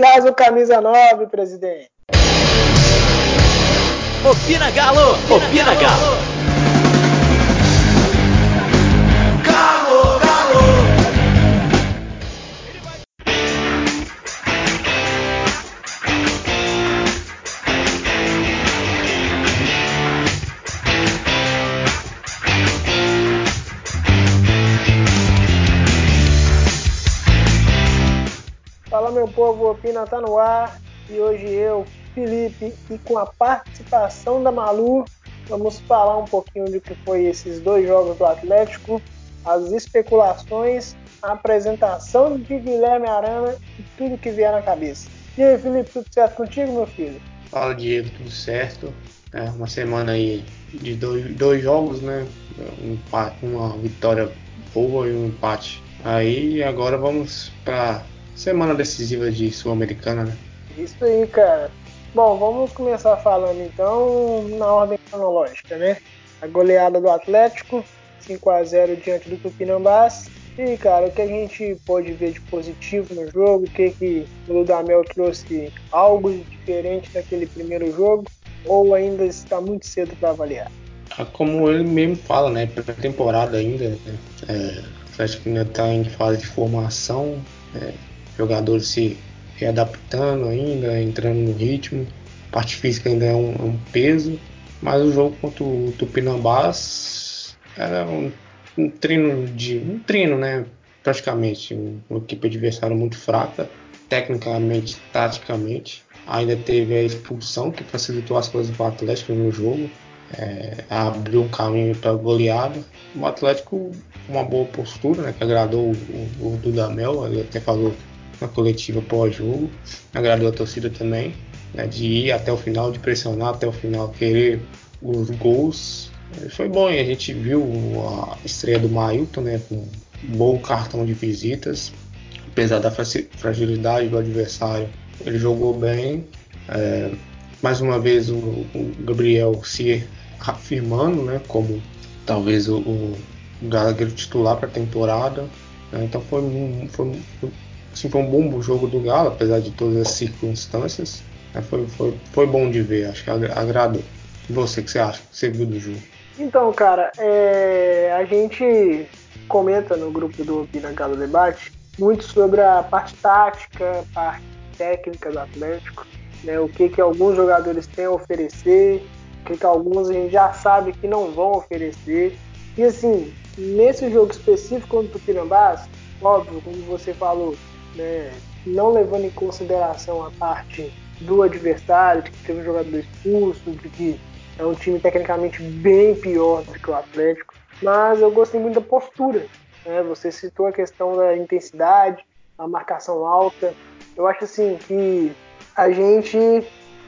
Traz o camisa 9, presidente. Opina Galo! Opina Galo! Galo, Fala meu povo, o Opina tá no ar e hoje eu, Felipe, e com a participação da Malu, vamos falar um pouquinho de que foi esses dois jogos do Atlético, as especulações, a apresentação de Guilherme Arana e tudo que vier na cabeça. E aí, Felipe, tudo certo contigo, meu filho? Fala Diego, tudo certo? É uma semana aí de dois, dois jogos, né? Um uma vitória boa e um empate. Aí agora vamos para semana decisiva de Sul-Americana, né? Isso aí, cara. Bom, vamos começar falando então na ordem cronológica, né? A goleada do Atlético, 5 a 0 diante do Tupinambás. E, cara, o que a gente pode ver de positivo no jogo? O que, que o Dudamel trouxe algo diferente daquele primeiro jogo? Ou ainda está muito cedo para avaliar? Ah, Como ele mesmo fala, né? Pré-temporada ainda, né? É, o Atlético ainda está em fase de formação, é, jogadores se readaptando ainda, entrando no ritmo. A parte física ainda é um, é um peso, mas o jogo contra o Tupinambás era um, um treino de um treino, né? Praticamente um- uma equipe adversária muito fraca, tecnicamente, taticamente. Ainda teve a expulsão que facilitou as coisas para o Atlético no jogo, é, abriu um caminho para goleada. O Atlético uma boa postura, né? Que agradou o, o Dudamel, ele até falou na coletiva pós-jogo, agradou a torcida também, né, de ir até o final, de pressionar até o final, querer os gols. Foi bom, a gente viu a estreia do Mailton, né, com um bom cartão de visitas, apesar da fragilidade do adversário, ele jogou bem. Eh, mais uma vez o, o Gabriel se afirmando, né, como talvez o, o Gallagher titular para a temporada. né, então foi, um- foi- assim, foi um bom jogo do Galo, apesar de todas as circunstâncias. né, foi, foi, foi bom de ver, acho que agra- agradou. E você, o que você acha? Que você viu do jogo? Então, cara, é, a gente comenta no grupo do Opina Galo Debate muito sobre a parte tática, a parte técnica do Atlético, né, o que, que alguns jogadores têm a oferecer, o que, que alguns a gente já sabe que não vão oferecer. E assim, nesse jogo específico contra o Tupinambás, óbvio, como você falou, né, não levando em consideração a parte do adversário, de que teve um jogador expulso, de que é um time tecnicamente bem pior do que o Atlético, mas eu gostei muito da postura. Né? Você citou a questão da intensidade, a marcação alta. Eu acho assim que a gente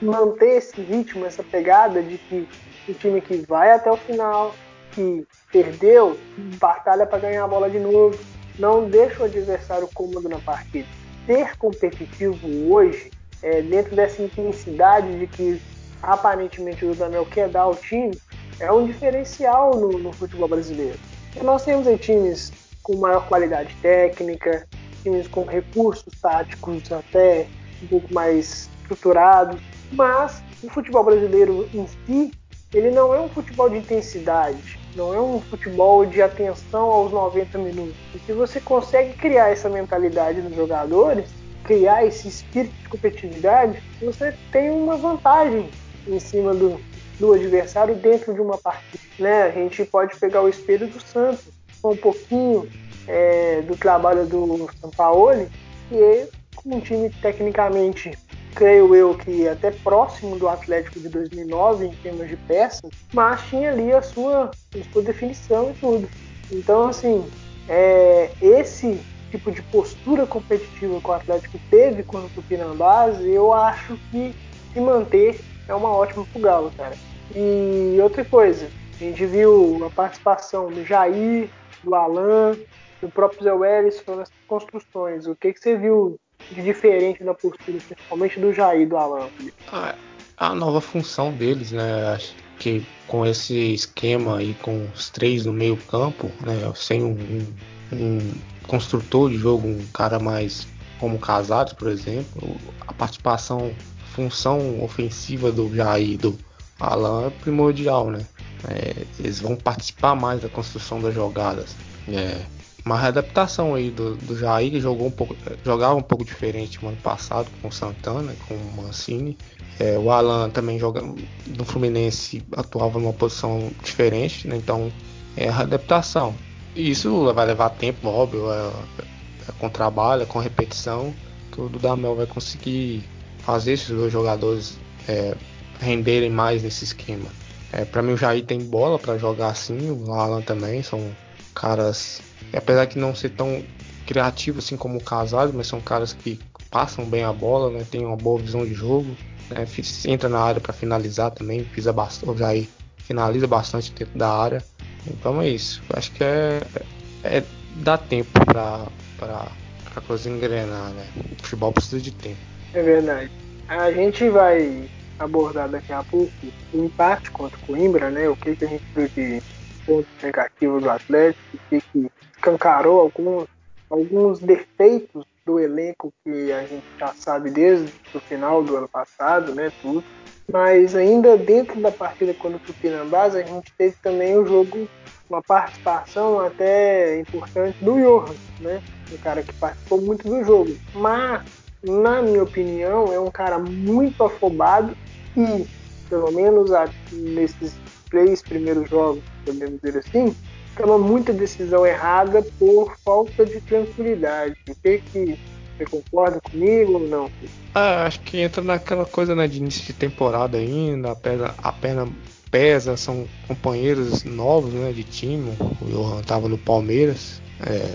manter esse ritmo, essa pegada de que o time que vai até o final, que perdeu, batalha para ganhar a bola de novo, não deixa o adversário cômodo na partida. Ser competitivo hoje, é, dentro dessa intensidade de que aparentemente o Dudamel quer dar ao time, é um diferencial no, no futebol brasileiro. E nós temos aí times com maior qualidade técnica, times com recursos táticos até um pouco mais estruturados, mas o futebol brasileiro em si, ele não é um futebol de intensidade, não é um futebol de atenção aos 90 minutos. E se você consegue criar essa mentalidade nos jogadores, criar esse espírito de competitividade, você tem uma vantagem em cima do, do adversário dentro de uma partida. Né? A gente pode pegar o espelho do Santos, um pouquinho é, do trabalho do Sampaoli, que é um time tecnicamente, creio eu, que até próximo do Atlético de 2009 em termos de peças, mas tinha ali a sua, a sua definição e tudo. Então, assim, é, esse tipo de postura competitiva que o Atlético teve contra o Tupinambás, eu acho que se manter é uma ótima pro Galo, cara. E outra coisa, a gente viu a participação do Jair, do Alan, do próprio Zé Wellison nas construções. O que, que você viu de diferente na postura, principalmente do Jair e do Alan? a, a nova função deles, né? Acho que com esse esquema aí, com os três no meio campo, né? Sem um, um, um construtor de jogo, um cara mais como Casares, por exemplo, a participação, função ofensiva do Jair do Alan é primordial, né? É, eles vão participar mais da construção das jogadas. É, uma readaptação aí do, do Jair, que jogou um pouco, jogava um pouco diferente no ano passado com o Santana, com o Mancini. É, o Alan também joga no Fluminense, atuava numa posição diferente, né? então é a readaptação. E isso vai levar tempo, óbvio, é, é com trabalho, é com repetição, que o Dudamel vai conseguir fazer esses dois jogadores é, renderem mais nesse esquema. É, para mim o Jair tem bola para jogar assim, o Alan também, são caras, apesar de não ser tão criativos assim como o Casares, mas são caras que passam bem a bola, né, tem uma boa visão de jogo, né, entra na área para finalizar também, pisa bastante, o Jair finaliza bastante dentro da área. Então é isso. Acho que é, é dá tempo para para a coisa engrenar, né? O futebol precisa de tempo. É verdade. A gente vai abordar daqui a pouco o empate contra o Coimbra, né? O que, que a gente viu de pontos negativos do Atlético, o que, escancarou alguns, alguns defeitos do elenco que a gente já sabe desde o final do ano passado, né? Tudo. Mas ainda dentro da partida contra o Tupinambás, a gente teve também o jogo, uma participação até importante do Johan, né? Um cara que participou muito do jogo. Mas, na minha opinião, é um cara muito afobado e, pelo menos nesses três primeiros jogos, podemos dizer assim, toma muita decisão errada por falta de tranquilidade. O que que você concorda comigo ou não? Ah, acho que entra naquela coisa né, de início de temporada ainda, a perna, a perna pesa, são companheiros novos né, de time. O Johan estava no Palmeiras, é,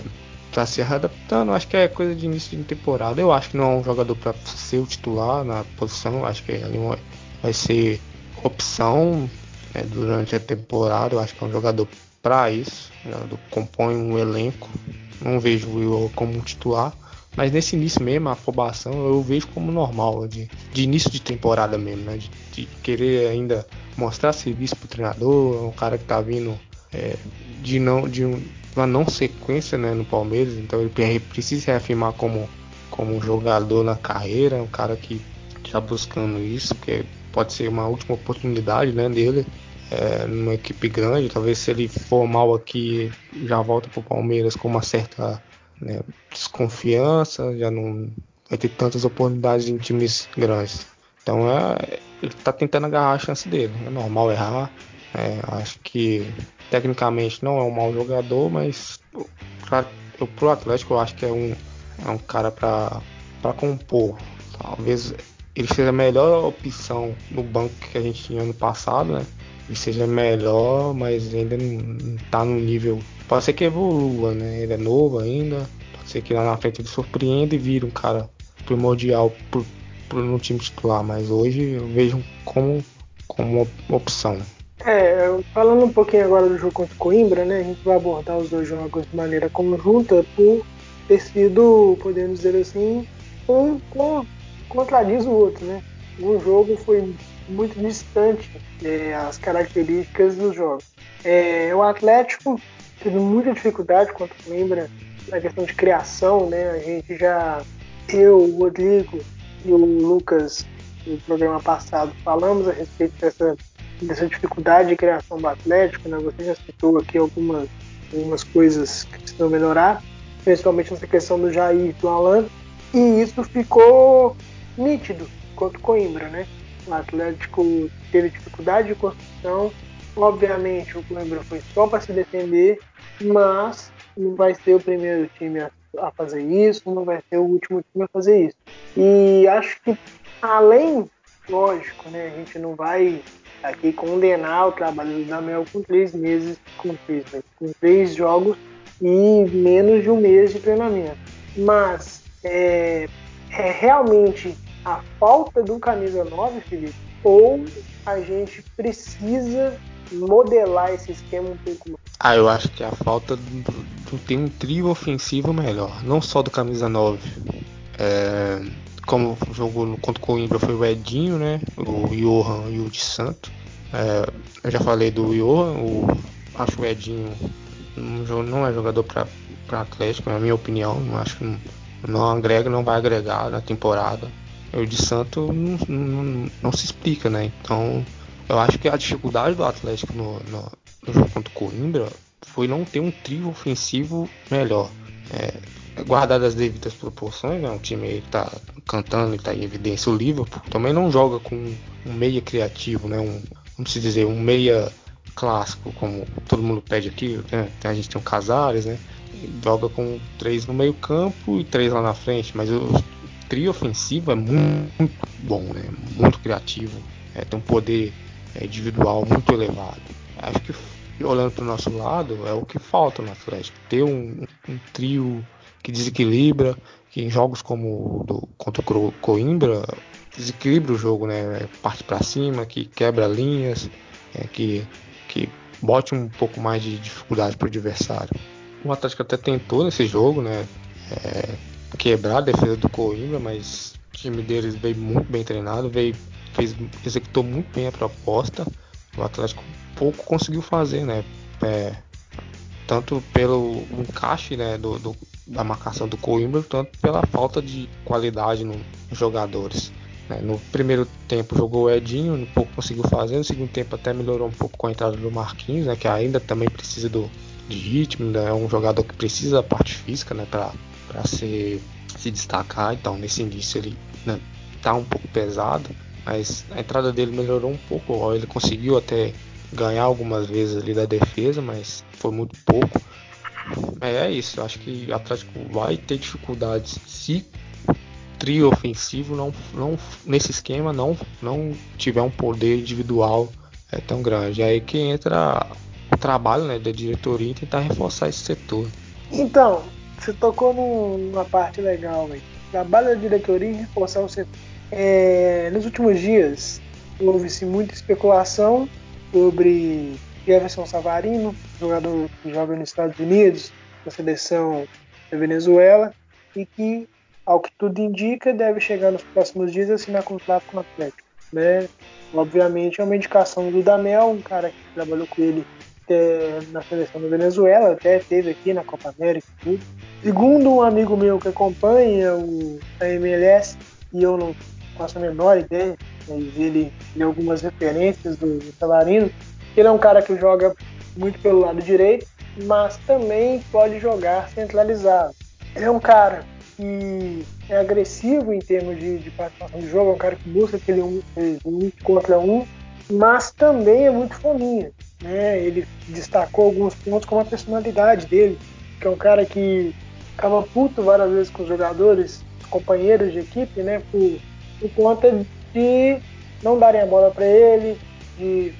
tá se adaptando. Acho que é coisa de início de temporada. Eu acho que não é um jogador para ser o titular na posição. Acho que ele vai ser opção né, durante a temporada. Eu acho que é um jogador para isso. Jogador compõe um elenco. Não vejo o como titular. Mas nesse início mesmo, a afobação eu vejo como normal, de, de início de temporada mesmo, né? De, de querer ainda mostrar serviço pro treinador, um cara que tá vindo é, de não de um, uma não sequência né, no Palmeiras, então ele precisa se reafirmar como, como jogador na carreira, um cara que está buscando isso, que pode ser uma última oportunidade né, dele é, numa equipe grande. Talvez se ele for mal aqui, já volta pro Palmeiras com uma certa né, desconfiança, já não vai ter tantas oportunidades em times grandes. Então é, ele está tentando agarrar a chance dele. É normal errar. É, acho que tecnicamente não é um mau jogador, mas para o Atlético eu acho que é um, é um cara para compor. Talvez ele seja a melhor opção no banco que a gente tinha no passado, né? Ele seja melhor, mas ainda não está no nível Pode ser que evolua, né? Ele é novo ainda. Pode ser que lá na frente ele surpreenda e vire um cara primordial pro, pro, no time titular. Mas hoje eu vejo como, como opção. É, falando um pouquinho agora do jogo contra o Coimbra, né? A gente vai abordar os dois jogos de maneira conjunta por ter sido, podemos dizer assim, um com, contradiz o outro, né? Um jogo foi muito distante é, as características dos jogos. É, o Atlético teve muita dificuldade quanto lembra na questão de criação, né? A gente já, eu, o Rodrigo e o Lucas, no programa passado, falamos a respeito dessa, dessa dificuldade de criação do Atlético, né? Você já citou aqui algumas, algumas coisas que precisam melhorar, principalmente nessa questão do Jair e do Alan, e isso ficou nítido quanto Coimbra, né? O Atlético teve dificuldade de construção, Obviamente o Coimbra foi só para se defender, mas não vai ser o primeiro time a, a, fazer isso, não vai ser o último time a fazer isso. E acho que além, lógico, né, a gente não vai aqui condenar o trabalho do Damel com três meses, com três, com três jogos e menos de um mês de treinamento. Mas é, é realmente a falta do camisa 9, Felipe, ou a gente precisa modelar esse esquema um pouco mais? Ah, eu acho que a falta de ter um trio ofensivo melhor, não só do camisa 9. É, como jogou contra o Coimbra foi o Edinho, né? O Johan e o de Santo. É, eu já falei do Johan, o, acho que o Edinho não é jogador para Atlético, na minha opinião. Acho que não, não agrega, não vai agregar na temporada. O de Santo não, não, não, se explica, né? Então eu acho que a dificuldade do Atlético no, no, no jogo contra o Coimbra foi não ter um trio ofensivo melhor. É, guardado as devidas proporções, né? O time está cantando e está em evidência. O Liverpool também não joga com um meia criativo, né? Um, vamos dizer, um meia clássico, como todo mundo pede aqui. Né? A gente tem o Casares, né? Joga com três no meio campo e três lá na frente, mas o trio ofensivo é muito, bom, né? Muito criativo, é, tem um poder é, individual muito elevado. Acho que olhando para o nosso lado, é o que falta no Atlético. Ter um, um trio que desequilibra, que em jogos como do, contra o Coimbra desequilibra o jogo, né? Parte para cima, que quebra linhas, é, que, que bote um pouco mais de dificuldade para o adversário. O Atlético até tentou nesse jogo, né? É, quebrar a defesa do Coimbra, mas o time deles veio muito bem treinado, veio, fez, executou muito bem a proposta. O Atlético pouco conseguiu fazer, né? É, tanto pelo encaixe né, do, do, da marcação do Coimbra, tanto pela falta de qualidade nos jogadores. Né? No primeiro tempo jogou o Edinho, pouco conseguiu fazer, no segundo tempo até melhorou um pouco com a entrada do Marquinhos, né, que ainda também precisa do, de ritmo, né? é um jogador que precisa da parte física né, para se, se destacar, então nesse início ele né, tá um pouco pesado, mas a entrada dele melhorou um pouco, ele conseguiu até ganhar algumas vezes ali da defesa, mas foi muito pouco. É, é isso, eu acho que o Atlético vai ter dificuldades se trio ofensivo não, não nesse esquema não, não tiver um poder individual é, tão grande. Aí que entra o trabalho né, da diretoria tentar reforçar esse setor. Então, você tocou numa parte legal, véio. trabalho da diretoria em reforçar o setor. É, nos últimos dias houve-se muita especulação sobre Jefferson Savarino, jogador que joga nos Estados Unidos, na seleção da Venezuela, e que, ao que tudo indica, deve chegar nos próximos dias a assinar contrato com o Atlético. Né? Obviamente é uma indicação do Damel, um cara que trabalhou com ele na seleção da Venezuela, até teve aqui na Copa América e tudo. Segundo um amigo meu que acompanha o, a MLS, e eu não faço a menor ideia, mas ele tem algumas referências do, do Savarino, que ele é um cara que joga muito pelo lado direito, mas também pode jogar centralizado. Ele é um cara que é agressivo em termos de, de participação de jogo, é um cara que busca aquele um, um contra um, mas também é muito fominha. Né? Ele destacou alguns pontos como a personalidade dele, que é um cara que ficava puto várias vezes com os jogadores, companheiros de equipe, né? Por, por conta de não darem a bola para ele, de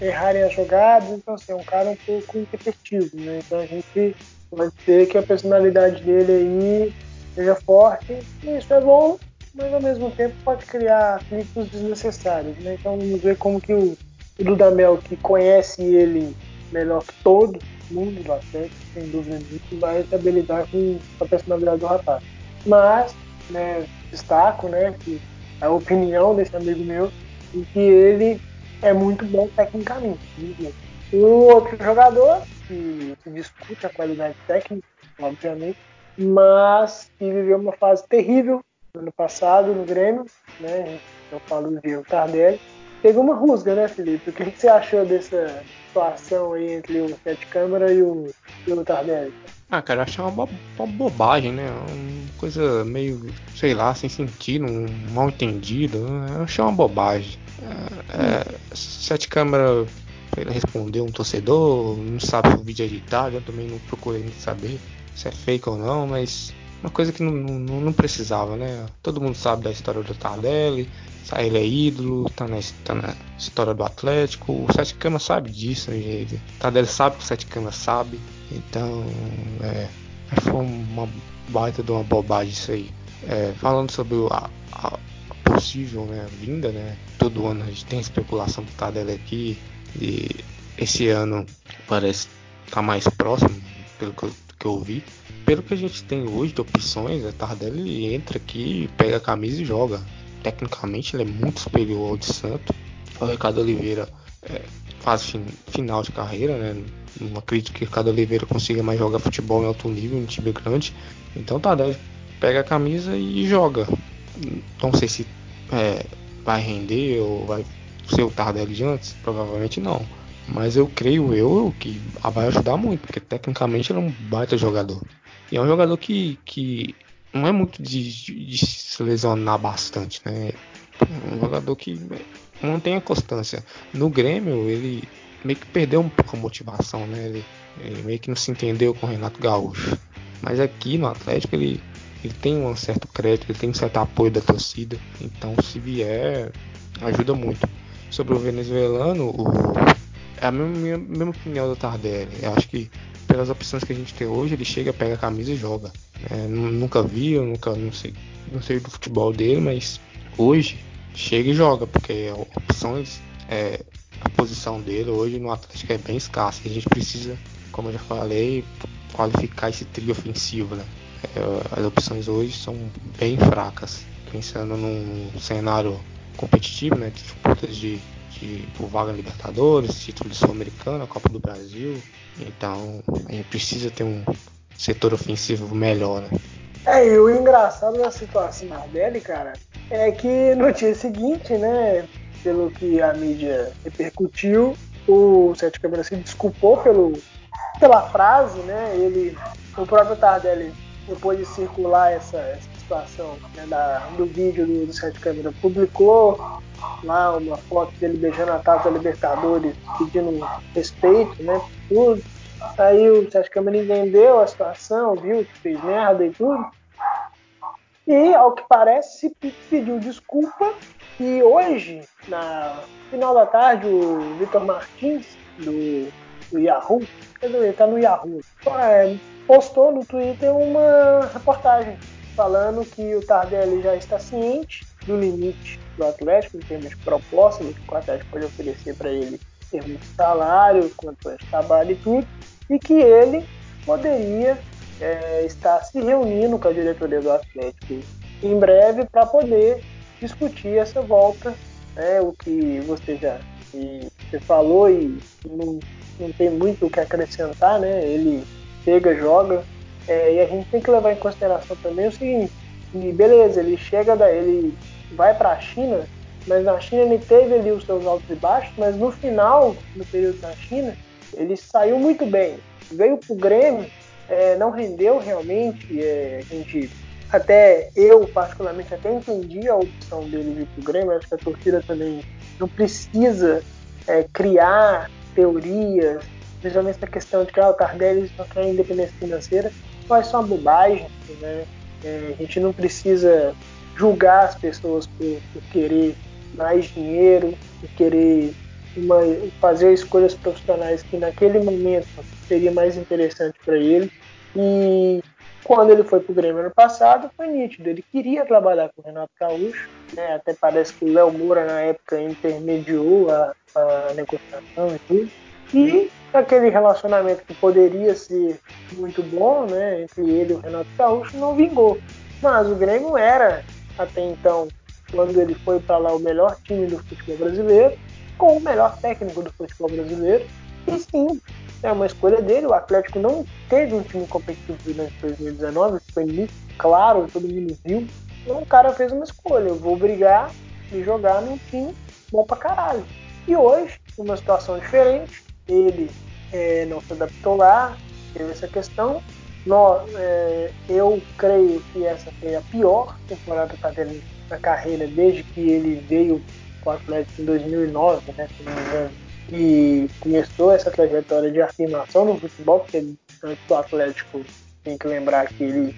errarem as jogadas. Então, assim, é um cara um pouco repetitivo, né? Então a gente pode ter que a personalidade dele aí seja forte, e isso é bom, mas ao mesmo tempo pode criar atritos desnecessários, né? Então vamos ver como que o, o Dudamel, que conhece ele melhor que todo mundo do Atlético, sem dúvida nenhuma, vai saber lidar com a personalidade do rapaz. Mas, né, destaco, né, que a opinião desse amigo meu e que ele é muito bom tecnicamente. O outro jogador, que se discute a qualidade técnica, obviamente, mas que viveu uma fase terrível no ano passado no Grêmio, né? Eu falo do Diego Tardelli. Teve uma rusga, né, Felipe? O que, que você achou dessa situação aí entre o Sete Câmara e o, e o Tardelli? Ah, cara, eu achei uma, uma, bobagem, né? Uma coisa meio, sei lá, sem sentido, um mal entendido. Né? Achei uma bobagem. É, é, Sete Câmara respondeu um torcedor, não sabe se o vídeo é editado, eu também não procurei saber se é fake ou não, mas uma coisa que não, não, não precisava, né? Todo mundo sabe da história do Tardelli, ele é ídolo, tá na, tá na história do Atlético. O Sete Câmara sabe disso, gente. O Tardelli sabe que o Sete Câmara sabe. Então, é, foi uma baita de uma bobagem isso aí. É, falando sobre a, a, possível né, vinda, né? Todo ano a gente tem especulação do Tardelli aqui. E esse ano parece estar tá mais próximo, pelo que eu, que eu vi. Pelo que a gente tem hoje de opções, a Tardelli entra aqui, pega a camisa e joga. Tecnicamente ele é muito superior ao de Santo. O Ricardo Oliveira é, faz fin, final de carreira, né? Não acredito que o Ricardo Oliveira consiga mais jogar futebol em alto nível, em time grande. Então tá, pega a camisa e joga. Não sei se é, vai render ou vai ser o Tardelli de antes, provavelmente não. Mas eu creio eu que vai ajudar muito, porque tecnicamente ele é um baita jogador. E é um jogador que, que não é muito de, de se lesionar bastante, né? É um jogador que mantém a constância. No Grêmio, ele meio que perdeu um pouco a motivação, né? Ele, ele meio que não se entendeu com o Renato Gaúcho. Mas aqui no Atlético ele, ele tem um certo crédito, ele tem um certo apoio da torcida. Então se vier, ajuda muito. Sobre o venezuelano, o, é a mesma, mesma opinião do Tardelli. Eu acho que pelas opções que a gente tem hoje, ele chega, pega a camisa e joga. É, nunca vi, eu nunca não sei, não sei do futebol dele, mas hoje chega e joga, porque opções, é, a posição dele hoje no Atlético é bem escassa. A gente precisa, como eu já falei, qualificar esse trio ofensivo, né? É, as opções hoje são bem fracas. Pensando num cenário competitivo, né? Disputas de de, por vaga Libertadores, título de Sul-Americana, Copa do Brasil. Então a gente precisa ter um setor ofensivo melhor. Né? É, e o engraçado da situação dele, cara, é que no dia seguinte, né, pelo que a mídia repercutiu, o Sete Câmara se desculpou pelo, pela frase, né? Ele, o próprio Tardelli, depois de circular essa, situação né, da, do vídeo do, do Sete Câmara, publicou lá uma foto dele beijando a taça da Libertadores, pedindo respeito, né? Tudo. Aí o Sérgio Câmara entendeu a situação, viu que fez merda e tudo. E, ao que parece, pediu desculpa. E hoje, na final da tarde, o Vitor Martins, do, do Yahoo, ele tá no Yahoo, é, postou no Twitter uma reportagem falando que o Tardelli já está ciente do limite do Atlético em termos de proposta, do que o Atlético pode oferecer para ele em termos de salário, quanto de trabalho e tudo, e que ele poderia é, estar se reunindo com a diretoria do Atlético em breve para poder discutir essa volta, né, o que você já você falou e não, não tem muito o que acrescentar, né? Ele chega, joga, é, e a gente tem que levar em consideração também o seguinte, e beleza, ele chega ele vai para a China, mas na China ele teve ali os seus altos e baixos, mas no final, no período da China, ele saiu muito bem. Veio pro Grêmio, é, não rendeu realmente, é, a gente até eu particularmente até entendi a opção dele vir pro Grêmio, acho que a torcida também não precisa é, criar teorias, principalmente essa questão de que ah, o Tardelli só quer independência financeira, só uma bobagem, né? É, a gente não precisa julgar as pessoas por, por querer mais dinheiro, por querer uma, fazer escolhas profissionais que naquele momento seria mais interessante para ele. E quando ele foi para o Grêmio ano passado, foi nítido. Ele queria trabalhar com o Renato Gaúcho, né? até parece que o Léo Moura, na época, intermediou a, a negociação e tudo. E aquele relacionamento que poderia ser muito bom né, entre ele e o Renato Gaúcho não vingou. Mas o Grêmio era até então, quando ele foi para lá, o melhor time do futebol brasileiro, com o melhor técnico do futebol brasileiro. E sim, é uma escolha dele. O Atlético não teve um time competitivo durante 2019, foi muito claro, todo mundo viu. Então o cara fez uma escolha: eu vou brigar e jogar num time bom pra caralho. E hoje, uma situação diferente, ele é, não se adaptou lá, teve essa questão, é, eu creio que essa foi a pior temporada tendo na carreira desde que ele veio para o Atlético em 2009, né, se não me engano, e começou essa trajetória de afirmação no futebol, porque antes do Atlético tem que lembrar que ele,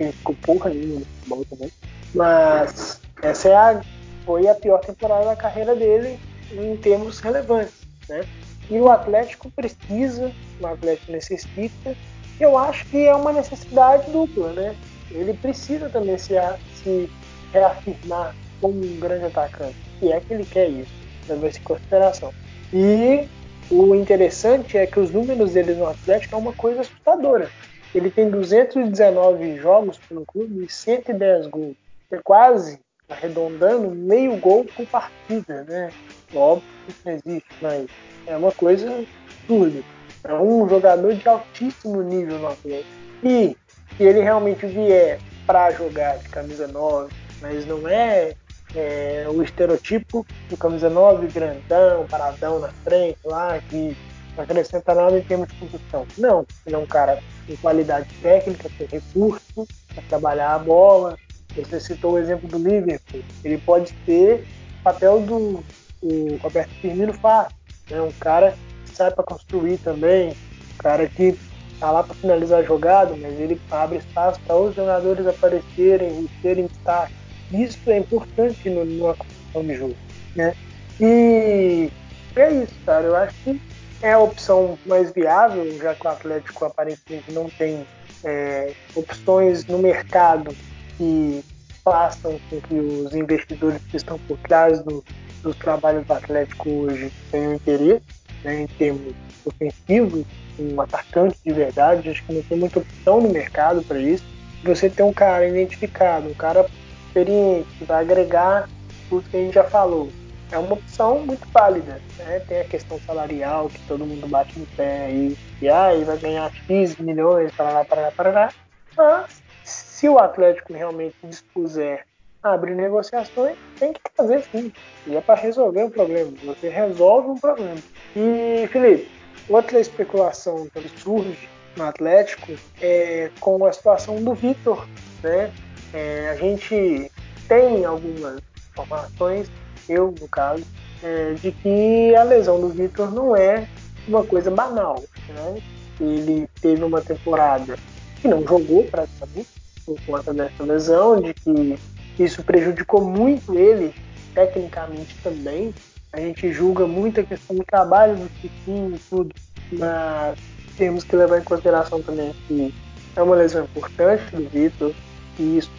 ele ficou porra nenhuma no futebol também. Mas essa é a, foi a pior temporada da carreira dele em termos relevantes. Né? E o Atlético precisa, o Atlético necessita eu acho que é uma necessidade dupla, né? Ele precisa também se, se reafirmar como um grande atacante, e é que ele quer isso, levar-se em consideração. E o interessante é que os números dele no Atlético é uma coisa assustadora. Ele tem 219 jogos pelo clube e 110 gols. É quase arredondando meio gol por partida, né? Óbvio que isso não existe, mas é uma coisa absurda. É um jogador de altíssimo nível no Atlético. E se ele realmente vier para jogar de camisa 9, mas não é, é, o estereotipo do camisa 9 grandão, paradão na frente lá, que não acrescenta nada em termos de construção. Não, ele é um cara com qualidade técnica, tem recurso para trabalhar a bola. Você citou o exemplo do Liverpool. Ele pode ter papel do o Roberto Firmino faz. Né? Um cara que sai para construir também, um cara que tá lá para finalizar a jogada, mas ele abre espaço para os jogadores aparecerem e terem destaque. Isso é importante no, numa construção de jogo. Né? E é isso, cara. Eu acho que é a opção mais viável, já que o Atlético aparentemente não tem é, opções no mercado que façam com que os investidores que estão por trás do, dos trabalhos do Atlético hoje tenham interesse né, em termos ofensivos, um atacante de verdade. Acho que não tem muita opção no mercado para isso. Você tem um cara identificado, um cara experiente, que vai agregar tudo que a gente já falou é uma opção muito válida. Né? Tem a questão salarial, que todo mundo bate no pé aí, e aí vai ganhar X milhões, para lá, para lá, para lá. Mas, se o Atlético realmente dispuser a abrir negociações, tem que fazer sim. E é para resolver um problema. Você resolve um problema. E, Felipe, outra especulação que surge no Atlético é com a situação do Vitor. Né? É, a gente tem algumas informações eu, no caso, é, de que a lesão do Vitor não é uma coisa banal. Né? Ele teve uma temporada que não jogou praticamente por conta dessa lesão, de que isso prejudicou muito ele tecnicamente também. A gente julga muito a questão do trabalho do Chiquinho e tudo, mas temos que levar em consideração também que é uma lesão importante do Vitor, e isso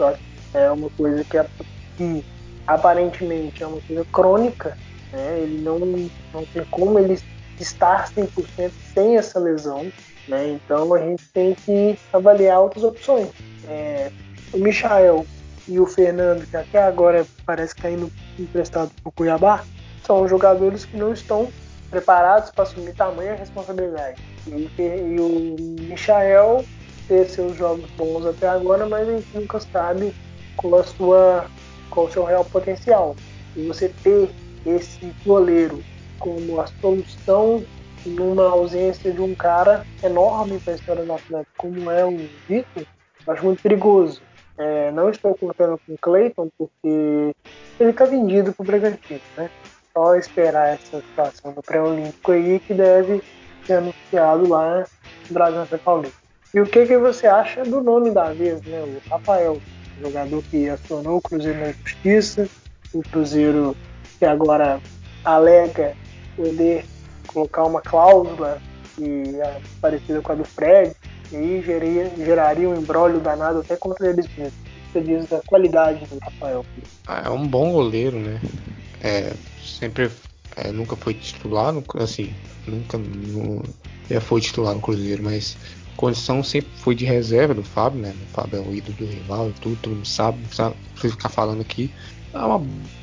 é uma coisa que, que aparentemente é uma coisa crônica, né? ele não, não tem como ele estar 100% sem essa lesão, né? então a gente tem que avaliar outras opções. É, o Michael e o Fernando, que até agora parece que está indo emprestado para o Cuiabá, são jogadores que não estão preparados para assumir tamanha responsabilidade. E, e o Michael ter seus jogos bons até agora, mas a gente nunca sabe com a sua qual o seu real potencial. E você ter esse goleiro como a solução numa ausência de um cara enorme para a história do Atlético, como é o Vitor, acho muito perigoso. É, não estou contando com o Clayton porque ele está vendido para o Bragantino, né? Só esperar essa situação do pré-olímpico aí que deve ser anunciado lá no Bragança Paulista. E o que, que você acha do nome da vez, né? O Rafael jogador que acionou o Cruzeiro na justiça, o Cruzeiro que agora alega poder colocar uma cláusula que é parecida com a do Fred, e aí geraria, um embrólio danado até contra eles mesmos. Você diz da qualidade do Rafael. Ah, é um bom goleiro, né? É, sempre é, nunca foi titular, assim, nunca já foi titular no Cruzeiro, mas condição sempre foi de reserva do Fábio, né? O Fábio é o ídolo do rival e tudo, todo mundo sabe, não precisa ficar falando aqui. É uma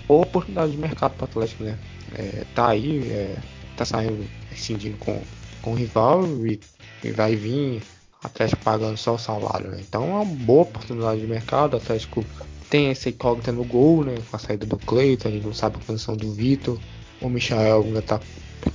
boa oportunidade de mercado para o Atlético, né? É, tá aí, é, tá saindo, rescindindo com, com o rival e, e vai vir Atlético pagando só o salário, né? Então é uma boa oportunidade de mercado. O Atlético tem essa incógnita no gol, né? Com a saída do Cleiton, a gente não sabe a condição do Vitor. O Michael ainda tá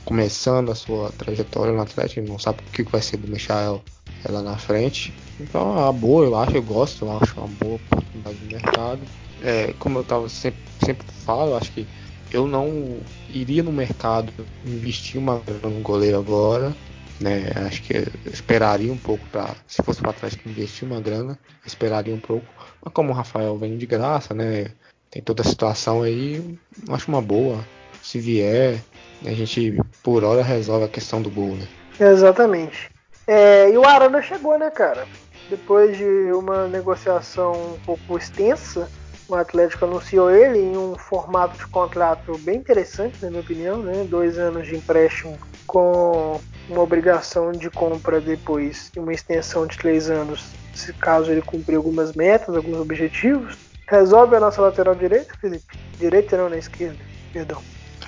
começando a sua trajetória no Atlético, não sabe o que vai ser do Michael lá na frente. Então é uma boa, eu acho, eu gosto, eu acho uma boa oportunidade de mercado. É, como eu tava sempre, sempre falo, eu acho que eu não iria no mercado investir uma grana no goleiro agora. Né, acho que esperaria um pouco para, se fosse para trás que investir uma grana, esperaria um pouco. Mas como o Rafael vem de graça, né, tem toda a situação aí, acho uma boa. Se vier, a gente por hora resolve a questão do gol, né? Exatamente. É, e o Arana chegou, né, cara? Depois de uma negociação um pouco extensa, o Atlético anunciou ele em um formato de contrato bem interessante, na minha opinião, né? Dois anos de empréstimo com uma obrigação de compra depois e uma extensão de três anos, se caso ele cumprir algumas metas, alguns objetivos. Resolve a nossa lateral direita, Felipe? Direita não, na esquerda, perdão.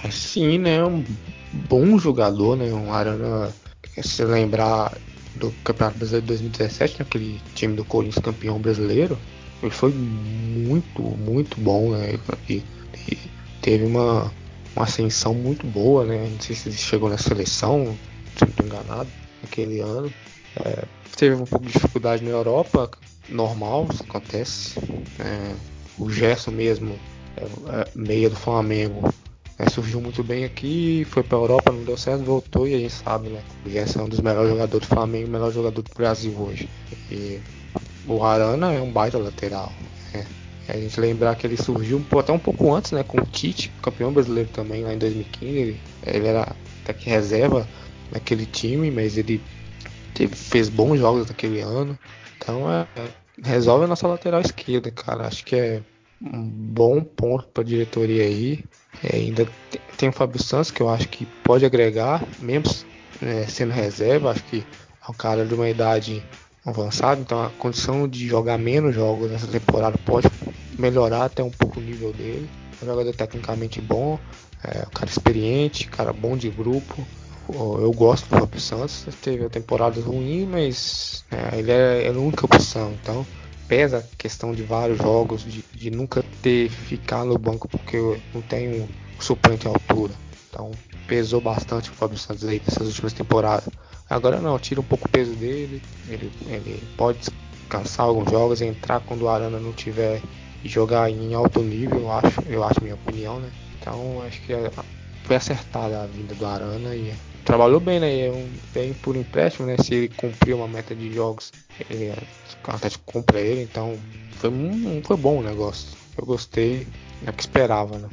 É sim, né? Um bom jogador, né? Um Arana, se lembrar do Campeonato Brasileiro de 2017, naquele time do Corinthians campeão brasileiro, ele foi muito, muito bom, né? E, e teve uma, uma ascensão muito boa, né? Não sei se ele chegou na seleção, se não enganado, naquele ano. É, teve um pouco de dificuldade na Europa, normal, isso acontece. É, o Gerson mesmo, é, é meia do Flamengo, é, surgiu muito bem aqui, foi para a Europa, não deu certo, voltou e a gente sabe, né? O Gerson é um dos melhores jogadores do Flamengo, melhor jogador do Brasil hoje. E o Arana é um baita lateral. Né? A gente lembrar que ele surgiu até um pouco antes, né? Com o Tite, campeão brasileiro também lá em 2015. Ele, ele era até que reserva naquele time, mas ele teve, fez bons jogos naquele ano. Então é, resolve a nossa lateral esquerda, cara. Acho que é um bom ponto para a diretoria aí. É, ainda tem, o Fábio Santos, que eu acho que pode agregar, mesmo é, sendo reserva. Acho que é um cara de uma idade avançada, então a condição de jogar menos jogos nessa temporada pode melhorar até um pouco o nível dele. É um jogador tecnicamente bom, é um cara experiente, cara bom de grupo. Eu gosto do Fábio Santos, teve a temporada ruim, mas é, ele é, é a única opção, então pesa a questão de vários jogos, de, de nunca ter ficar no banco porque eu não tenho suplente à altura. Então pesou bastante o Fábio Santos aí nessas últimas temporadas. Agora não, tira um pouco o peso dele, ele, ele pode descansar alguns jogos, entrar quando o Arana não tiver e jogar em alto nível, eu acho, eu acho minha opinião, né? Então acho que é, foi acertada a vinda do Arana e trabalhou bem, né? É um, bem por empréstimo, né? Se ele cumprir uma meta de jogos, ele, o Atlético compra ele, então foi, um, foi bom o negócio. Eu gostei, é o que esperava, né?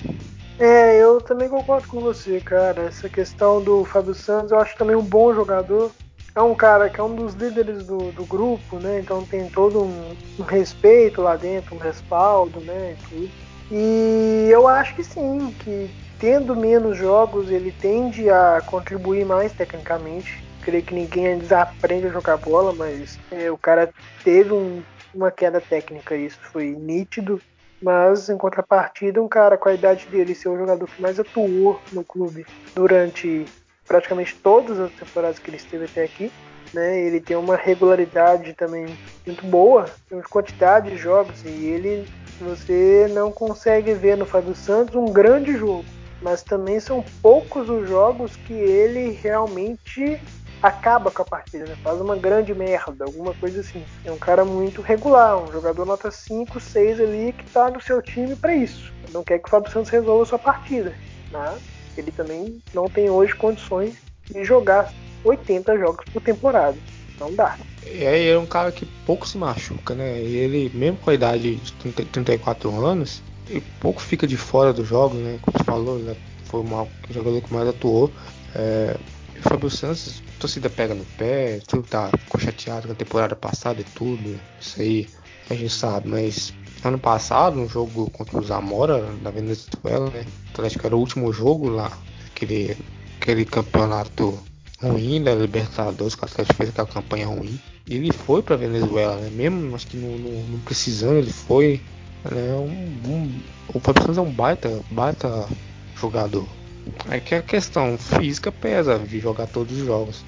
É, eu também concordo com você, cara. Essa questão do Fábio Santos, eu acho também um bom jogador. É um cara que é um dos líderes do, do grupo, né? Então tem todo um, um respeito lá dentro, um respaldo, né? E, e eu acho que sim, que tendo menos jogos, ele tende a contribuir mais tecnicamente. Creio que ninguém desaprende a jogar bola, mas é, o cara teve um, uma queda técnica, isso foi nítido. Mas, em contrapartida, um cara com a idade dele ser o jogador que mais atuou no clube durante praticamente todas as temporadas que ele esteve até aqui, né? Ele tem uma regularidade também muito boa, uma quantidade de jogos, e ele você não consegue ver no Fábio Santos um grande jogo mas também são poucos os jogos que ele realmente acaba com a partida, né? faz uma grande merda, alguma coisa assim. É um cara muito regular, um jogador nota 5, 6 ali que tá no seu time para isso. Não quer que o Fábio Santos resolva a sua partida, mas ele também não tem hoje condições de jogar 80 jogos por temporada. Não dá. É, ele é um cara que pouco se machuca, né? Ele, mesmo com a idade de 30, 34 anos, e pouco fica de fora do jogo, né? Como você falou, né? foi o jogador que mais atuou. É, o Fábio Santos, a torcida pega no pé, tudo tá, ficou chateado com a temporada passada e tudo. Isso aí a gente sabe, mas ano passado, no jogo contra o Zamora, na Venezuela, né? O Atlético era o último jogo lá, aquele, aquele campeonato ruim da Libertadores, que o Atlético fez aquela campanha ruim. Ele foi pra Venezuela, né? Mesmo acho que não precisando, ele foi é um, um, o Fábio é um baita, baita jogador. É que a questão física pesa de jogar todos os jogos.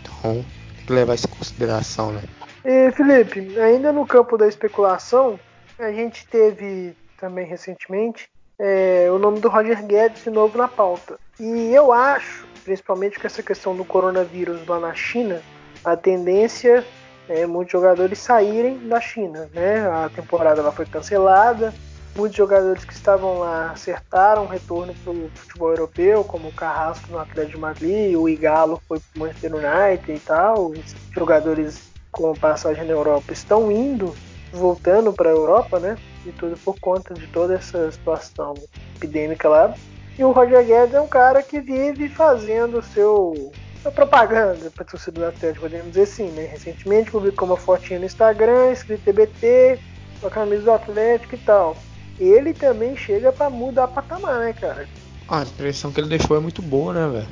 Então tem que levar isso em consideração, né? E Felipe, ainda no campo da especulação, a gente teve também recentemente é, o nome do Roger Guedes de novo na pauta. E eu acho, principalmente com essa questão do coronavírus lá na China, a tendência é, muitos jogadores saírem da China. Né? A temporada lá foi cancelada, muitos jogadores que estavam lá acertaram o retorno para o futebol europeu, como o Carrasco no Atlético de Madrid, o Igalo foi para o Manchester United e tal. Os jogadores com passagem na Europa estão indo, voltando para a Europa, né? E tudo por conta de toda essa situação epidêmica lá. E o Roger Guedes é um cara que vive fazendo o seu propaganda para torcida do Atlético, podemos dizer assim, né? Recentemente publicou uma fotinha no Instagram, escrito TBT, com a camisa do Atlético e tal. Ele também chega para mudar patamar, né, cara? a impressão que ele deixou é muito boa, né, velho?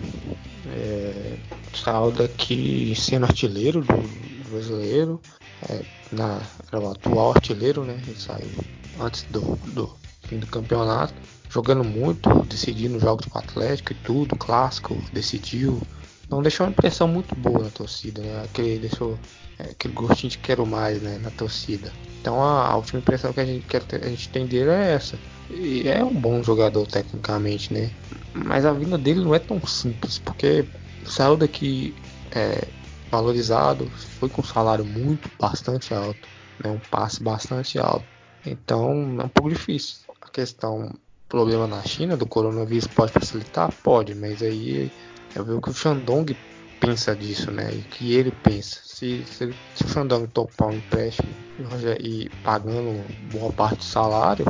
É, saiu daqui sendo artilheiro do, do brasileiro, é, na, era o atual artilheiro, né? Ele saiu antes do, do fim do campeonato, jogando muito, decidindo jogos com o Atlético e tudo, clássico, decidiu Então deixou uma impressão muito boa na torcida, né? Aquele, deixou é, aquele gostinho de quero mais né, na torcida. Então a, a última impressão que a gente, que a gente tem dele é essa. E é um bom jogador tecnicamente, né? Mas a vinda dele não é tão simples, porque saiu daqui é, valorizado, foi com um salário muito, bastante alto, né? um passe bastante alto. Então é um pouco difícil. A questão, problema na China do coronavírus pode facilitar? Pode, mas aí eu vejo que o Shandong pensa disso, né? E que ele pensa. Se, se, se o Shandong topar um empréstimo e pagando boa parte do salário,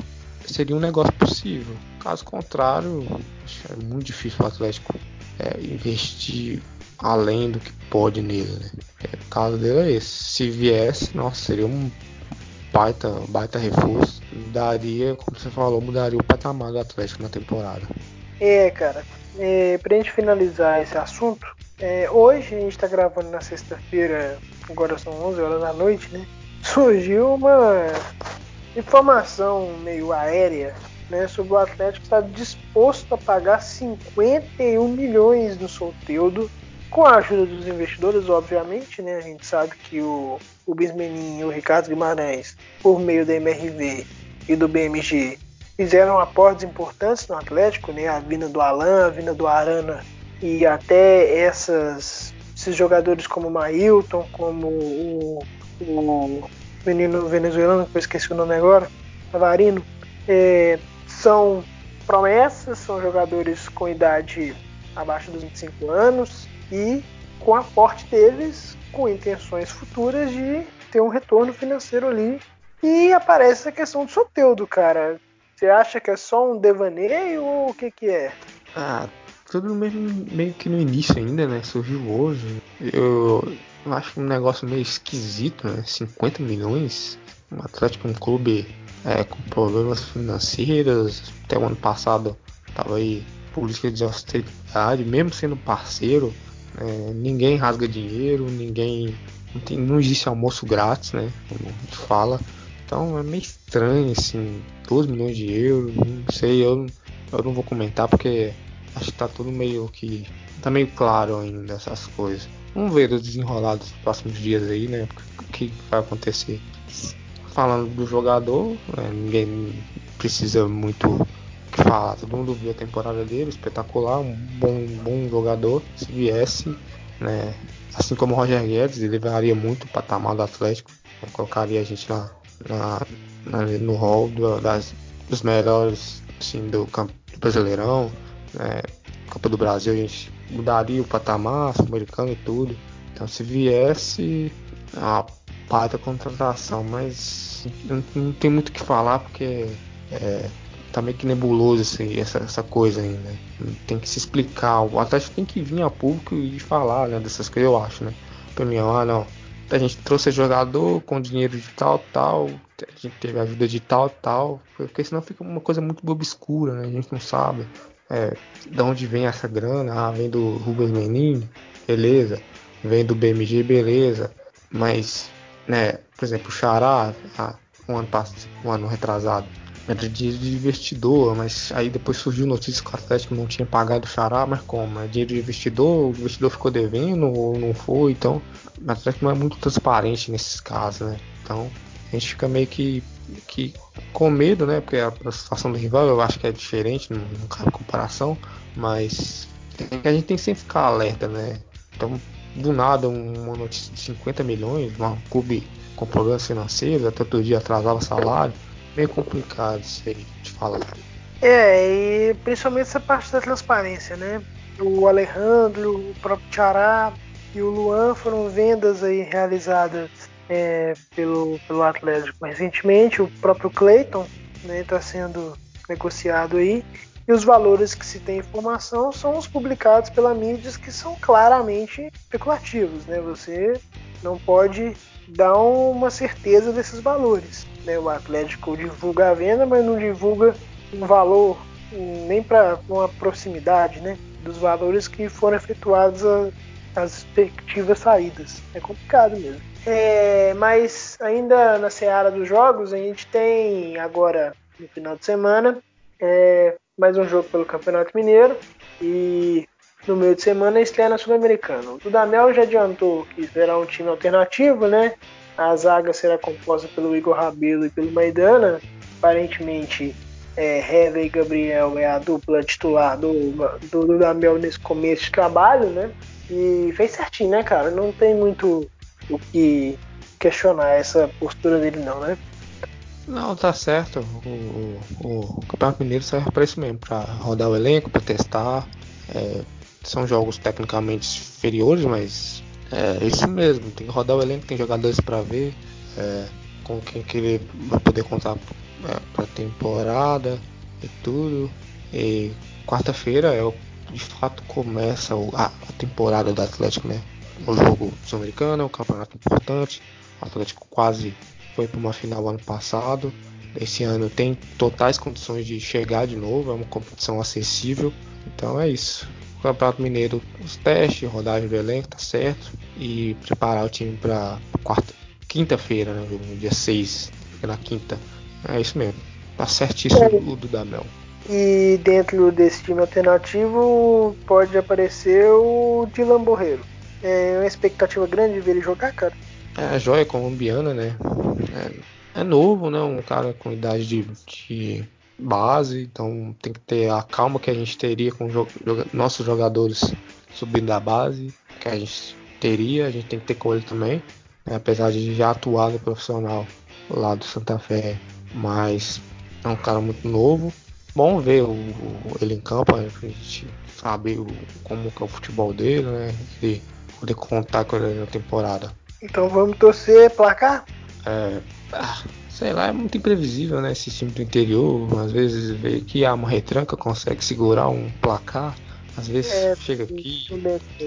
seria um negócio possível. Caso contrário, é muito difícil o Atlético é, investir além do que pode nele. Né? É, o caso dele é esse. Se viesse, nossa, seria um baita, baita reforço. Daria, como você falou, mudaria o patamar do Atlético na temporada. É, cara. É, pra gente finalizar esse assunto, é, hoje a gente tá gravando na sexta-feira, agora são 11 horas da noite, né? Surgiu uma informação meio aérea né, sobre o Atlético estar disposto a pagar 51 milhões no Solteudo com a ajuda dos investidores, obviamente, né? A gente sabe que o, o Bismenin e o Ricardo Guimarães, por meio da MRV e do BMG, fizeram aportes importantes no Atlético, né? A vinda do Alan, a vinda do Arana e até essas, esses jogadores como o Mailton, como o, o menino venezuelano, que eu esqueci o nome agora, Avarino, é, são promessas, são jogadores com idade abaixo dos 25 anos, e com aporte deles com intenções futuras de ter um retorno financeiro ali. E aparece a questão do Soteudo, cara. Você acha que é só um devaneio ou o que que é? Ah, tudo mesmo meio que no início ainda, né? Surgiu hoje. Eu, eu acho um negócio meio esquisito, né? 50 milhões. Um Atlético, um clube é, com problemas financeiros. Até o ano passado tava aí política de austeridade, mesmo sendo parceiro, é, ninguém rasga dinheiro, ninguém. Não, tem, não existe almoço grátis, né? Como a gente fala. Então é meio estranho, assim, 12 milhões de euros, não sei, eu, eu não vou comentar porque acho que tá tudo meio que. tá meio claro ainda essas coisas. Vamos ver o desenrolar dos próximos dias aí, né? O que vai acontecer. Falando do jogador, né, ninguém precisa muito que falar. Todo mundo viu a temporada dele, espetacular, um bom, bom jogador. Se viesse, né, assim como o Roger Guedes, ele levaria muito o patamar do Atlético, colocaria a gente na, na, na no hall do, das, dos melhores assim, do, campo, Brasileirão. Né, Copa do Brasil a gente mudaria o patamar sul-americano e tudo. Então se viesse a parte da contratação, mas não, não tem muito o que falar porque é, tá meio que nebuloso assim, essa, essa coisa ainda. Tem que se explicar. O Atlético tem que vir a público e falar né, dessas coisas, eu acho, né? Mim, ah, não. A gente trouxe jogador com dinheiro de tal, tal. A gente teve ajuda de tal, tal. Porque senão fica uma coisa muito obscura, né? A gente não sabe é, de onde vem essa grana. Ah, vem do Rubens Menin, beleza. Vem do BMG, beleza. Mas, né, por exemplo, o Xará, ah, um ano passado, um ano retrasado era dinheiro de investidor, mas aí depois surgiu notícia que o Atlético não tinha pagado o Xará, mas como? É dinheiro de investidor, o investidor ficou devendo ou não foi, então o Atlético não é muito transparente nesses casos, né? Então a gente fica meio que, que com medo, né? Porque a, a situação do rival eu acho que é diferente, não, não cabe comparação, mas a gente tem que sempre ficar alerta, né? Então, do nada, uma notícia de 50 milhões, um clube com problemas financeiros, até outro dia atrasava salário meio complicado isso aí de falar. É, e principalmente essa parte da transparência, né? O Alejandro, o próprio Tchará e o Luan foram vendas aí realizadas é, pelo, pelo Atlético recentemente. O próprio Clayton está né, tá sendo negociado aí. E os valores que se tem informação são os publicados pela mídia que são claramente especulativos, né? Você não pode dar uma certeza desses valores. Né? O Atlético divulga a venda, mas não divulga um valor nem para uma proximidade né? dos valores que foram efetuados as respectivas saídas. É complicado mesmo. É, mas ainda na seara dos jogos, a gente tem agora no final de semana é, mais um jogo pelo Campeonato Mineiro e no meio de semana estreia na Sul-Americana. O Dudamel já adiantou que será um time alternativo, né? A zaga será composta pelo Igor Rabelo e pelo Maidana. Aparentemente, é, e Gabriel é a dupla titular do, do Dudamel nesse começo de trabalho, né? E fez certinho, né, cara? Não tem muito o que questionar essa postura dele, não, né? Não, tá certo. O, o, o Campeonato Mineiro serve para isso mesmo, para rodar o elenco, para testar. É, são jogos tecnicamente inferiores, mas é isso mesmo. Tem que rodar o elenco, tem jogadores para ver é, com quem que ele vai poder contar é, para temporada e tudo. E quarta-feira é o, de fato começa a, temporada do Atlético, né? O jogo sul-americano, é um campeonato importante. O Atlético quase foi para uma final ano passado. Esse ano tem totais condições de chegar de novo, é uma competição acessível. Então é isso. O Campeonato Mineiro, os testes, rodagem do elenco, tá certo. E preparar o time para quarta, quinta-feira, né? No dia 6, na quinta. É isso mesmo. Tá certíssimo é. o Dudamel. E dentro desse time alternativo pode aparecer o Dylan Borreiro. É uma expectativa grande de ver ele jogar, cara. É a joia colombiana, né? É, é, novo, né? Um cara com idade de, de, base, então tem que ter a calma que a gente teria com jo nossos jogadores subindo da base, que a gente teria, a gente tem que ter com ele também, né? apesar de já atuar no profissional lá do Santa Fé, mas é um cara muito novo. Bom ver o, o ele em campo, a gente saber o, como que é o futebol dele, né? E poder contar com ele na temporada. Então vamos torcer placar? É, ah, sei lá, é muito imprevisível, né? Esse time do interior, às vezes vê que há uma retranca, consegue segurar um placar, às vezes é, chega aqui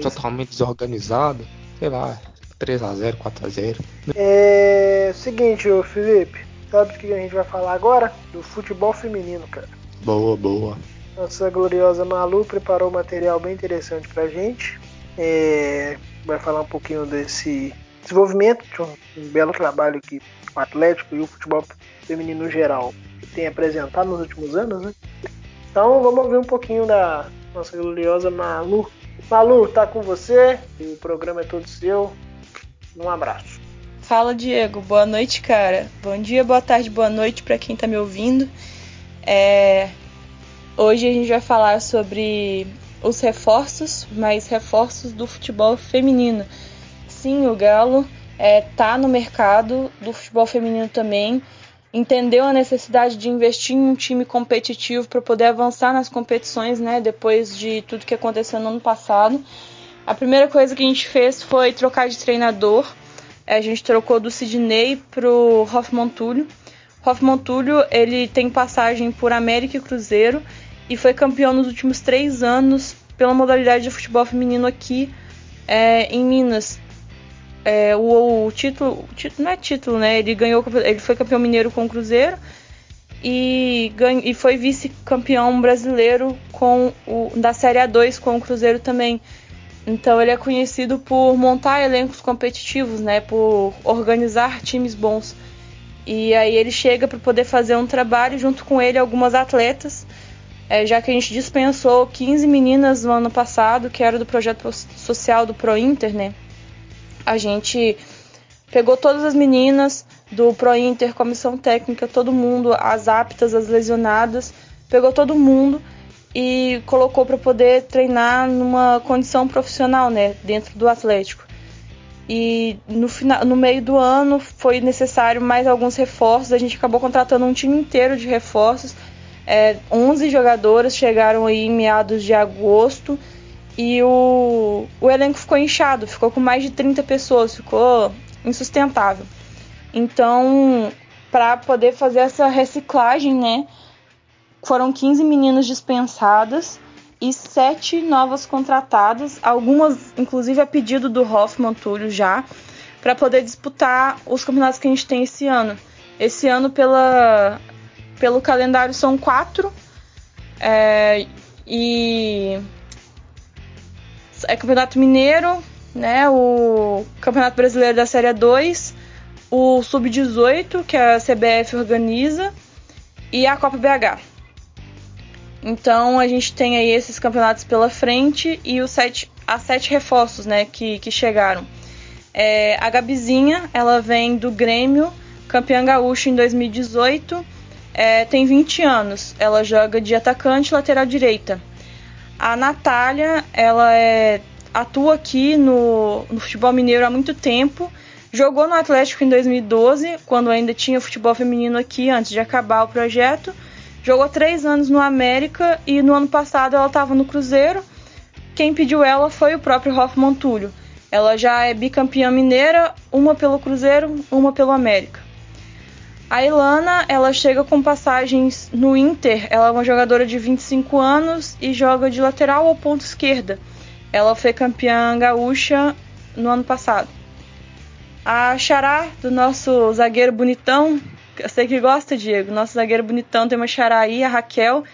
totalmente desorganizado, sei lá, 3x0, 4x0. É seguinte, ô Felipe, sabe o que a gente vai falar agora? Do futebol feminino, cara. Boa, boa. Nossa gloriosa Malu preparou um material bem interessante pra gente. É, vai falar um pouquinho desse desenvolvimento de um, belo trabalho que o Atlético e o futebol feminino no geral tem apresentado nos últimos anos, né? Então vamos ouvir um pouquinho da nossa gloriosa Malu. Malu, tá com você, o programa é todo seu. Um abraço. Fala, Diego. Boa noite, cara. Bom dia, boa tarde, boa noite para quem tá me ouvindo. É... Hoje a gente vai falar sobre os reforços, mas reforços do futebol feminino sim, o Galo é, tá no mercado do futebol feminino também, entendeu a necessidade de investir em um time competitivo para poder avançar nas competições, né? Depois de tudo que aconteceu no ano passado. A primeira coisa que a gente fez foi trocar de treinador. É, a gente trocou do Sidney pro Hoffman Túlio. Hoffman Túlio, ele tem passagem por América e Cruzeiro e foi campeão nos últimos três anos pela modalidade de futebol feminino aqui é, em Minas é, o, o, título, título não é título, né? Ele ganhou, ele foi campeão mineiro com o Cruzeiro e, ganho, e foi vice-campeão brasileiro com o, da Série A2 com o Cruzeiro também. Então ele é conhecido por montar elencos competitivos, né? Por organizar times bons. E aí ele chega para poder fazer um trabalho junto com ele algumas atletas, é, já que a gente dispensou 15 meninas no ano passado, que era do projeto social do Pro Inter, né? A gente pegou todas as meninas do Pro Inter, comissão técnica, todo mundo, as aptas, as lesionadas, pegou todo mundo e colocou para poder treinar numa condição profissional, né, dentro do Atlético. E no, final, no meio do ano foi necessário mais alguns reforços. A gente acabou contratando um time inteiro de reforços. É, 11 jogadoras chegaram aí em meados de agosto e o, o elenco ficou inchado, ficou com mais de 30 pessoas, ficou insustentável. Então, para poder fazer essa reciclagem, né, foram 15 meninas dispensadas e sete novas contratadas, algumas inclusive a pedido do Hoffman Túlio já, para poder disputar os campeonatos que a gente tem esse ano. Esse ano, pela, pelo calendário, são quatro. É, e é Campeonato Mineiro, né? O Campeonato Brasileiro da Série 2, o Sub-18, que a CBF organiza, e a Copa BH. Então a gente tem aí esses campeonatos pela frente e os sete, as sete reforços né, que, que chegaram. É, a Gabizinha, ela vem do Grêmio, campeã gaúcha em 2018, é, tem 20 anos. Ela joga de atacante lateral direita. A Natália, ela é, atua aqui no, no futebol mineiro há muito tempo. Jogou no Atlético em 2012, quando ainda tinha futebol feminino aqui, antes de acabar o projeto. Jogou três anos no América e no ano passado ela estava no Cruzeiro. Quem pediu ela foi o próprio Hoffman Túlio. Ela já é bicampeã mineira, uma pelo Cruzeiro, uma pelo América. A Ilana, ela chega com passagens no Inter. Ela é uma jogadora de 25 anos e joga de lateral ou ponta esquerda. Ela foi campeã gaúcha no ano passado. A Xará, do nosso zagueiro bonitão, eu sei que gosta, Diego. Nosso zagueiro bonitão tem uma Xará aí, a Raquel,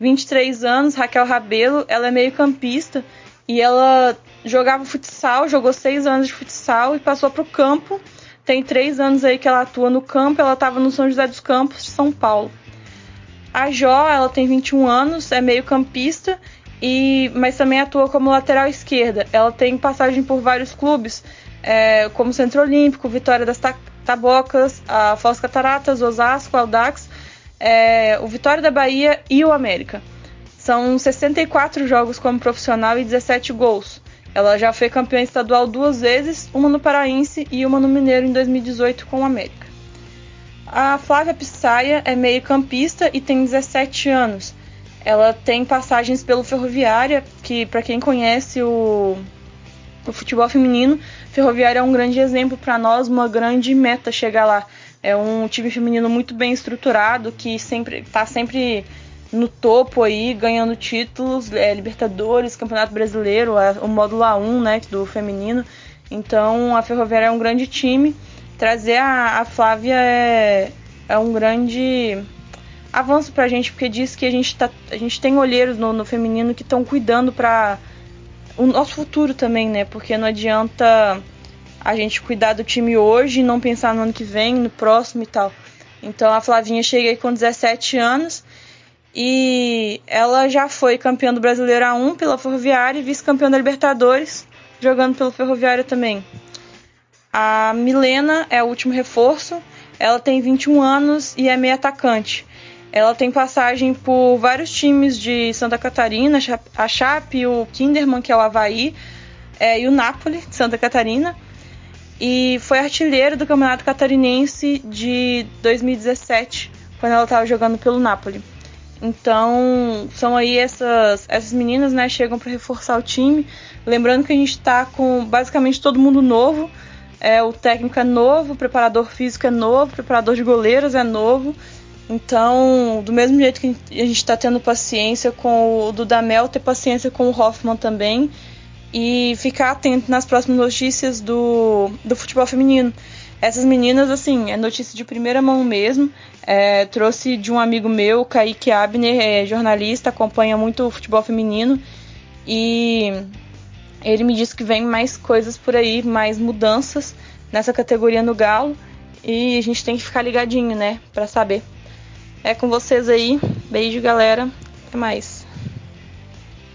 23 anos, Raquel Rabelo. Ela é meio campista e ela jogava futsal, jogou seis anos de futsal e passou para o campo tem três anos aí que ela atua no campo, ela estava no São José dos Campos, São Paulo. A Jó, ela tem 21 anos, é meio campista, e, mas também atua como lateral esquerda. Ela tem passagem por vários clubes, é, como Centro Olímpico, Vitória das Tabocas, a Foz Cataratas, Osasco, Aldax, é, o Vitória da Bahia e o América. São 64 jogos como profissional e 17 gols. Ela já foi campeã estadual duas vezes, uma no Paraense e uma no Mineiro em 2018 com o América. A Flávia Pissaia é meio-campista e tem 17 anos. Ela tem passagens pelo Ferroviária, que para quem conhece o, o futebol feminino, Ferroviária é um grande exemplo para nós, uma grande meta chegar lá. É um time feminino muito bem estruturado que sempre está sempre no topo aí, ganhando títulos, é, Libertadores, Campeonato Brasileiro, a, o módulo A1, né, do feminino. Então a Ferroviária é um grande time. Trazer a, a Flávia é, é um grande avanço pra gente, porque diz que a gente, tá, a gente tem olheiros no, no feminino que estão cuidando para o nosso futuro também, né? Porque não adianta a gente cuidar do time hoje e não pensar no ano que vem, no próximo e tal. Então a Flavinha chega aí com 17 anos e ela já foi campeã do Brasileiro A1 pela Ferroviária e vice-campeã da Libertadores, jogando pelo Ferroviária também. A Milena é o último reforço. Ela tem 21 anos e é meio atacante. Ela tem passagem por vários times de Santa Catarina, a Chape, o Kinderman, que é o Havaí, é, e o Napoli, de Santa Catarina. E foi artilheiro do Campeonato Catarinense de 2017, quando ela estava jogando pelo Napoli. Então, são aí essas, essas meninas, né, chegam para reforçar o time. Lembrando que a gente está com basicamente todo mundo novo. É, o técnico é novo, o preparador físico é novo, o preparador de goleiros é novo. Então, do mesmo jeito que a gente está tendo paciência com o Dudamel, ter paciência com o Hoffman também. E ficar atento nas próximas notícias do, do futebol feminino. Essas meninas, assim, é notícia de primeira mão mesmo. É, trouxe de um amigo meu, Kaique Abner, é jornalista, acompanha muito o futebol feminino. E ele me disse que vem mais coisas por aí, mais mudanças nessa categoria no Galo. E a gente tem que ficar ligadinho, né, para saber. É com vocês aí. Beijo, galera. Até mais.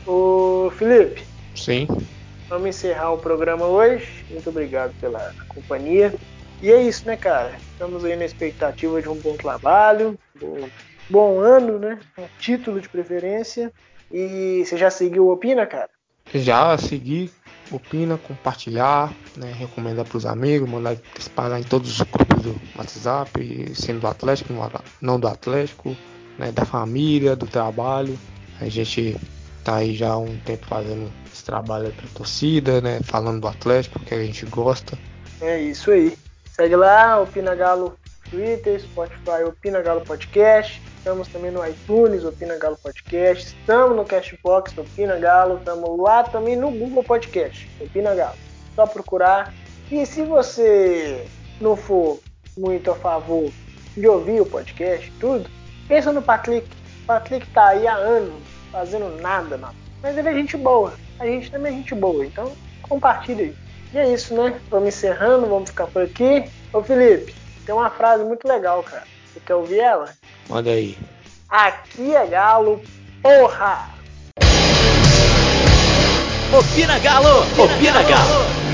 Ô, Felipe. Sim. Vamos encerrar o programa hoje. Muito obrigado pela companhia. E é isso, né, cara? Estamos aí na expectativa de um bom trabalho, bom, bom ano, né? Um título de preferência. E você já seguiu o Opina, cara? Já segui, opina, compartilhar, né, recomendar para os amigos, mandar espalhar em todos os grupos do WhatsApp, sendo do Atlético, não do Atlético, né, da família, do trabalho. A gente tá aí já há um tempo fazendo esse trabalho para torcida, né, falando do Atlético, que a gente gosta. É isso aí. Segue lá, Opina Galo Twitter, Spotify, Opina Galo Podcast. Estamos também no iTunes, Opina Galo Podcast. Estamos no Cashbox, Opina Galo. Estamos lá também no Google Podcast, Opina Galo. Só procurar. E se você não for muito a favor de ouvir o podcast, tudo, pensa no Patlick. O Patlick tá aí há anos, fazendo nada, mano. Mas ele é gente boa. A gente também é gente boa, então compartilha aí. E é isso, né? Vamos encerrando, vamos ficar por aqui. Ô Felipe, tem uma frase muito legal, cara. Você quer ouvir ela? Manda aí. Aqui é Galo, Porra! Opina Galo! Opina Galo!